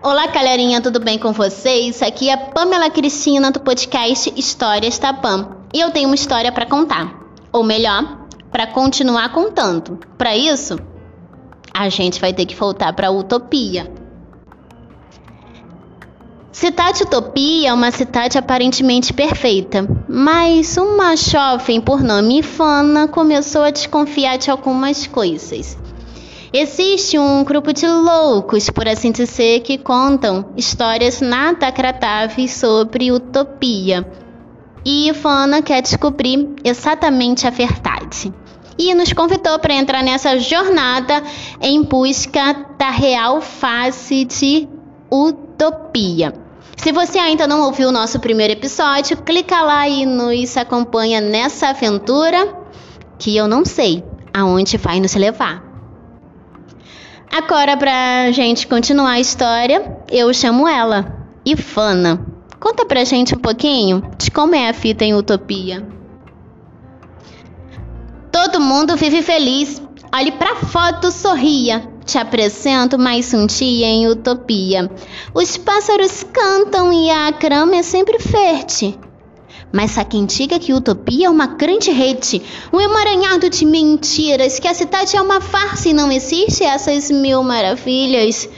Olá, galerinha, tudo bem com vocês? Aqui é Pamela Cristina do podcast Histórias Tapam. E eu tenho uma história para contar. Ou melhor, para continuar contando. Para isso, a gente vai ter que voltar para utopia. Cidade Utopia é uma cidade aparentemente perfeita, mas uma jovem por nome Fana começou a desconfiar de algumas coisas. Existe um grupo de loucos, por assim dizer, que contam histórias nada agradáveis sobre utopia. E Fana quer descobrir exatamente a verdade. E nos convidou para entrar nessa jornada em busca da real face de utopia. Se você ainda não ouviu o nosso primeiro episódio, clica lá e nos acompanha nessa aventura que eu não sei aonde vai nos levar. Agora, pra gente continuar a história, eu chamo ela, Ifana. Conta pra gente um pouquinho de como é a fita em Utopia. Todo mundo vive feliz. Olhe pra foto, sorria. Te apresento mais um dia em Utopia. Os pássaros cantam e a grama é sempre fértil. Mas há quem diga que Utopia é uma grande rede, um emaranhado de mentiras, que a cidade é uma farsa e não existe essas mil maravilhas.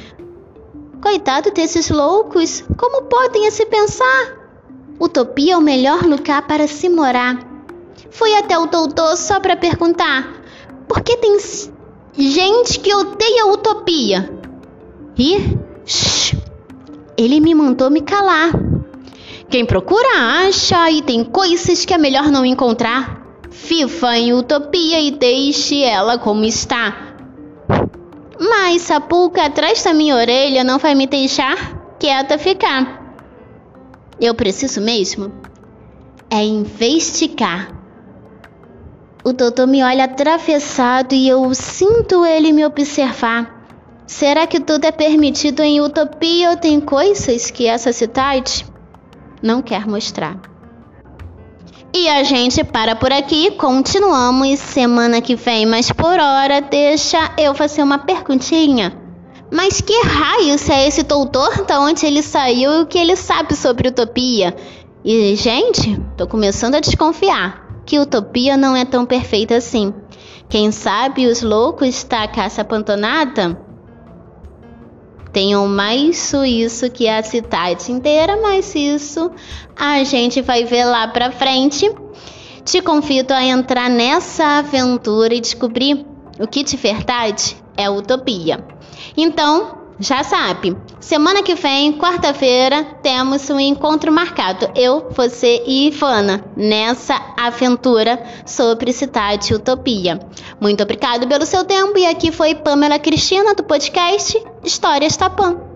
Coitado desses loucos, como podem assim pensar? Utopia é o melhor lugar para se morar. Fui até o doutor só para perguntar: por que tem Gente que odeia utopia. E shh, ele me mandou me calar. Quem procura acha e tem coisas que é melhor não encontrar. Fifa em utopia e deixe ela como está. Mas a pulga atrás da minha orelha não vai me deixar quieta ficar. Eu preciso mesmo é investigar. O doutor me olha atravessado e eu sinto ele me observar. Será que tudo é permitido em utopia ou tem coisas que essa cidade não quer mostrar? E a gente para por aqui, continuamos semana que vem, mas por hora deixa eu fazer uma perguntinha. Mas que raios é esse doutor? Da onde ele saiu e o que ele sabe sobre utopia? E, gente, tô começando a desconfiar que utopia não é tão perfeita assim. Quem sabe os loucos da caça pantonada tenham mais suíço que a cidade inteira, mas isso a gente vai ver lá pra frente. Te convido a entrar nessa aventura e descobrir o que de verdade é utopia. Então, já sabe, semana que vem, quarta-feira, temos um encontro marcado. Eu, você e Ivana nessa aventura sobre Cidade Utopia. Muito obrigado pelo seu tempo e aqui foi Pamela Cristina do podcast Histórias Tapã.